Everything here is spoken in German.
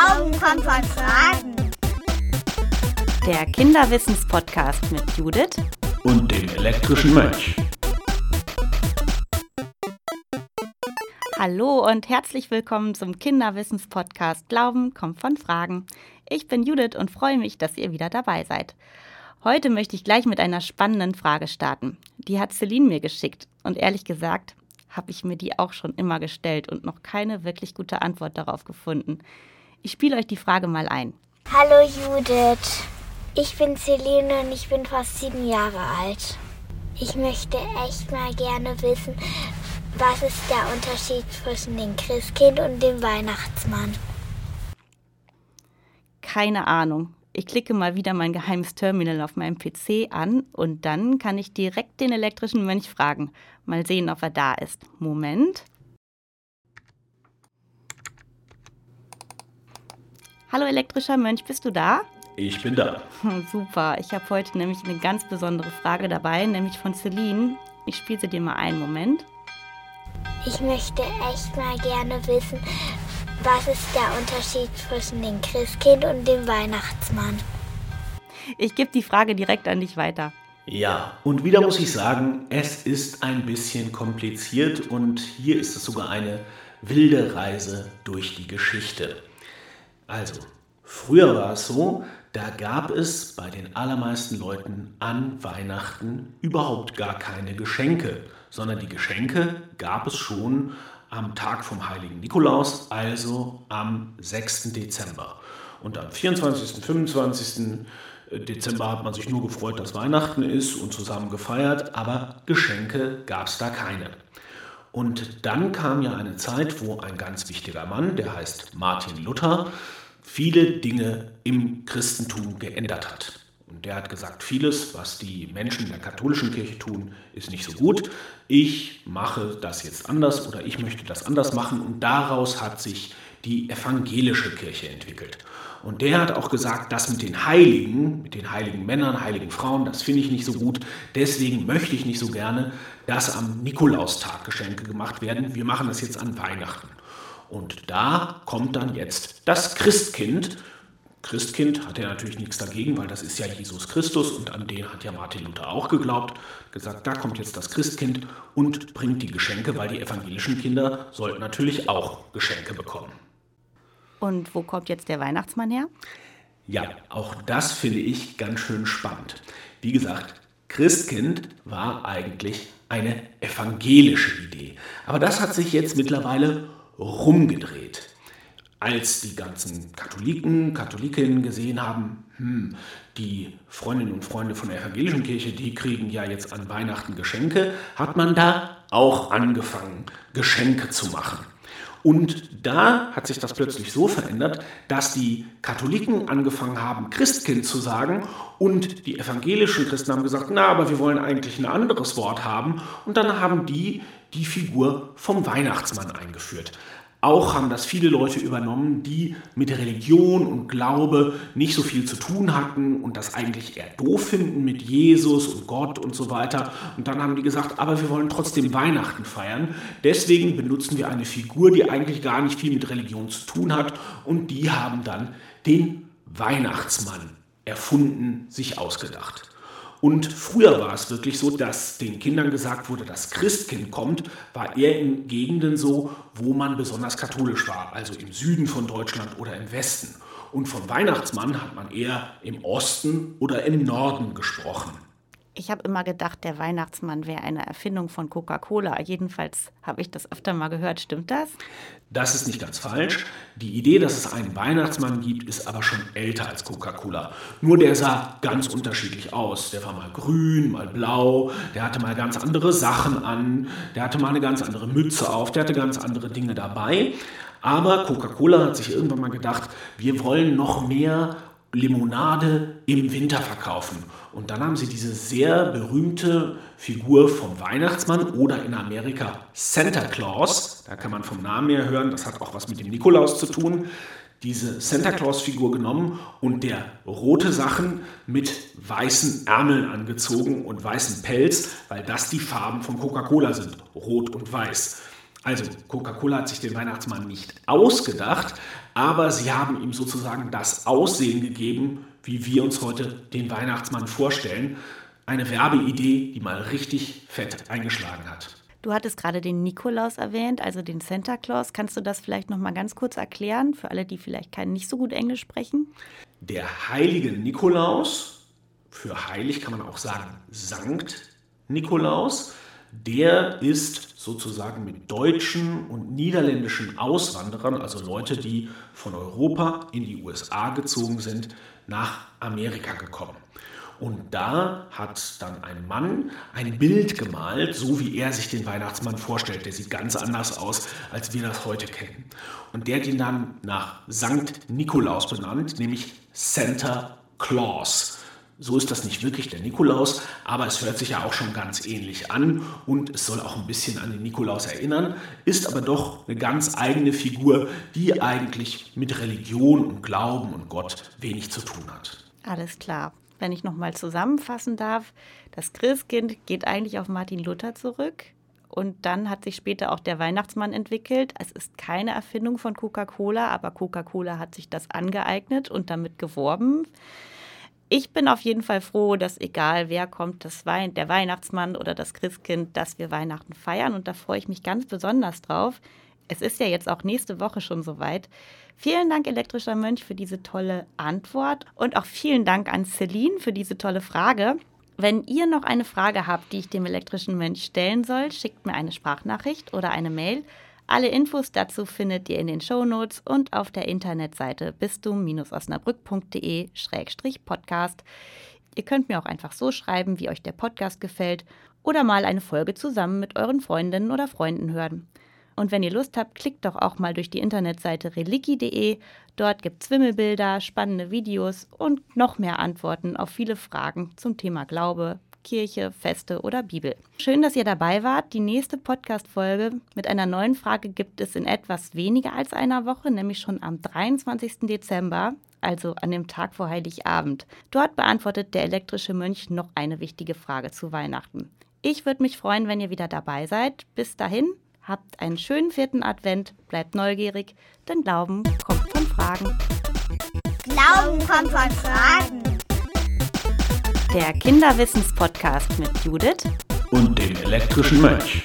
Glauben kommt von Fragen. Der Kinderwissenspodcast mit Judith und dem elektrischen Mönch. Hallo und herzlich willkommen zum Kinderwissenspodcast Glauben kommt von Fragen. Ich bin Judith und freue mich, dass ihr wieder dabei seid. Heute möchte ich gleich mit einer spannenden Frage starten. Die hat Celine mir geschickt und ehrlich gesagt habe ich mir die auch schon immer gestellt und noch keine wirklich gute Antwort darauf gefunden. Ich spiele euch die Frage mal ein. Hallo Judith, ich bin Celine und ich bin fast sieben Jahre alt. Ich möchte echt mal gerne wissen, was ist der Unterschied zwischen dem Christkind und dem Weihnachtsmann? Keine Ahnung. Ich klicke mal wieder mein geheimes Terminal auf meinem PC an und dann kann ich direkt den elektrischen Mönch fragen. Mal sehen, ob er da ist. Moment. Hallo elektrischer Mönch, bist du da? Ich bin da. Super, ich habe heute nämlich eine ganz besondere Frage dabei, nämlich von Celine. Ich spiele sie dir mal einen Moment. Ich möchte echt mal gerne wissen, was ist der Unterschied zwischen dem Christkind und dem Weihnachtsmann? Ich gebe die Frage direkt an dich weiter. Ja, und wieder muss ich sagen, es ist ein bisschen kompliziert und hier ist es sogar eine wilde Reise durch die Geschichte. Also, früher war es so, da gab es bei den allermeisten Leuten an Weihnachten überhaupt gar keine Geschenke, sondern die Geschenke gab es schon am Tag vom heiligen Nikolaus, also am 6. Dezember. Und am 24., 25. Dezember hat man sich nur gefreut, dass Weihnachten ist und zusammen gefeiert, aber Geschenke gab es da keine. Und dann kam ja eine Zeit, wo ein ganz wichtiger Mann, der heißt Martin Luther, viele Dinge im Christentum geändert hat. Und der hat gesagt, vieles, was die Menschen der katholischen Kirche tun, ist nicht so gut. Ich mache das jetzt anders oder ich möchte das anders machen. Und daraus hat sich die evangelische Kirche entwickelt. Und der hat auch gesagt, das mit den Heiligen, mit den heiligen Männern, heiligen Frauen, das finde ich nicht so gut. Deswegen möchte ich nicht so gerne, dass am Nikolaustag Geschenke gemacht werden. Wir machen das jetzt an Weihnachten. Und da kommt dann jetzt das Christkind Christkind hat er natürlich nichts dagegen, weil das ist ja Jesus Christus und an den hat ja Martin Luther auch geglaubt. Gesagt, da kommt jetzt das Christkind und bringt die Geschenke, weil die evangelischen Kinder sollten natürlich auch Geschenke bekommen. Und wo kommt jetzt der Weihnachtsmann her? Ja, auch das finde ich ganz schön spannend. Wie gesagt, Christkind war eigentlich eine evangelische Idee. Aber das hat sich jetzt mittlerweile rumgedreht als die ganzen Katholiken, Katholikinnen gesehen haben, hm, die Freundinnen und Freunde von der evangelischen Kirche, die kriegen ja jetzt an Weihnachten Geschenke, hat man da auch angefangen, Geschenke zu machen. Und da hat sich das plötzlich so verändert, dass die Katholiken angefangen haben, Christkind zu sagen und die evangelischen Christen haben gesagt, na, aber wir wollen eigentlich ein anderes Wort haben. Und dann haben die die Figur vom Weihnachtsmann eingeführt. Auch haben das viele Leute übernommen, die mit Religion und Glaube nicht so viel zu tun hatten und das eigentlich eher doof finden mit Jesus und Gott und so weiter. Und dann haben die gesagt, aber wir wollen trotzdem Weihnachten feiern. Deswegen benutzen wir eine Figur, die eigentlich gar nicht viel mit Religion zu tun hat. Und die haben dann den Weihnachtsmann erfunden, sich ausgedacht. Und früher war es wirklich so, dass den Kindern gesagt wurde, das Christkind kommt, war eher in Gegenden so, wo man besonders katholisch war, also im Süden von Deutschland oder im Westen. Und vom Weihnachtsmann hat man eher im Osten oder im Norden gesprochen. Ich habe immer gedacht, der Weihnachtsmann wäre eine Erfindung von Coca-Cola. Jedenfalls habe ich das öfter mal gehört. Stimmt das? Das ist nicht ganz falsch. Die Idee, dass es einen Weihnachtsmann gibt, ist aber schon älter als Coca-Cola. Nur der sah ganz unterschiedlich aus. Der war mal grün, mal blau, der hatte mal ganz andere Sachen an, der hatte mal eine ganz andere Mütze auf, der hatte ganz andere Dinge dabei. Aber Coca-Cola hat sich irgendwann mal gedacht, wir wollen noch mehr Limonade im Winter verkaufen. Und dann haben sie diese sehr berühmte Figur vom Weihnachtsmann oder in Amerika Santa Claus, da kann man vom Namen her hören, das hat auch was mit dem Nikolaus zu tun, diese Santa Claus-Figur genommen und der rote Sachen mit weißen Ärmeln angezogen und weißem Pelz, weil das die Farben von Coca-Cola sind, rot und weiß. Also Coca-Cola hat sich den Weihnachtsmann nicht ausgedacht, aber sie haben ihm sozusagen das Aussehen gegeben, wie wir uns heute den Weihnachtsmann vorstellen. Eine Werbeidee, die mal richtig fett eingeschlagen hat. Du hattest gerade den Nikolaus erwähnt, also den Santa Claus. Kannst du das vielleicht noch mal ganz kurz erklären für alle, die vielleicht kein nicht so gut Englisch sprechen? Der heilige Nikolaus, für heilig kann man auch sagen Sankt Nikolaus, der ist sozusagen mit deutschen und niederländischen Auswanderern, also Leute, die von Europa in die USA gezogen sind, nach Amerika gekommen. Und da hat dann ein Mann ein Bild gemalt, so wie er sich den Weihnachtsmann vorstellt. Der sieht ganz anders aus, als wir das heute kennen. Und der hat ihn dann nach Sankt Nikolaus benannt, nämlich Santa Claus. So ist das nicht wirklich der Nikolaus, aber es hört sich ja auch schon ganz ähnlich an und es soll auch ein bisschen an den Nikolaus erinnern, ist aber doch eine ganz eigene Figur, die eigentlich mit Religion und Glauben und Gott wenig zu tun hat. Alles klar. Wenn ich nochmal zusammenfassen darf, das Christkind geht eigentlich auf Martin Luther zurück. Und dann hat sich später auch der Weihnachtsmann entwickelt. Es ist keine Erfindung von Coca-Cola, aber Coca-Cola hat sich das angeeignet und damit geworben ich bin auf jeden Fall froh, dass egal wer kommt, das Wein, der Weihnachtsmann oder das Christkind, dass wir Weihnachten feiern und da freue ich mich ganz besonders drauf. Es ist ja jetzt auch nächste Woche schon soweit. Vielen Dank, elektrischer Mönch, für diese tolle Antwort und auch vielen Dank an Celine für diese tolle Frage. Wenn ihr noch eine Frage habt, die ich dem elektrischen Mönch stellen soll, schickt mir eine Sprachnachricht oder eine Mail alle Infos dazu findet ihr in den Shownotes und auf der Internetseite bistum-osnabrück.de-podcast. Ihr könnt mir auch einfach so schreiben, wie euch der Podcast gefällt oder mal eine Folge zusammen mit euren Freundinnen oder Freunden hören. Und wenn ihr Lust habt, klickt doch auch mal durch die Internetseite reliki.de. Dort gibt es Wimmelbilder, spannende Videos und noch mehr Antworten auf viele Fragen zum Thema Glaube, Kirche, Feste oder Bibel. Schön, dass ihr dabei wart. Die nächste Podcast-Folge mit einer neuen Frage gibt es in etwas weniger als einer Woche, nämlich schon am 23. Dezember, also an dem Tag vor Heiligabend. Dort beantwortet der elektrische Mönch noch eine wichtige Frage zu Weihnachten. Ich würde mich freuen, wenn ihr wieder dabei seid. Bis dahin, habt einen schönen vierten Advent, bleibt neugierig, denn Glauben kommt von Fragen. Glauben kommt von Fragen der Kinderwissenspodcast mit Judith und dem elektrischen Mönch.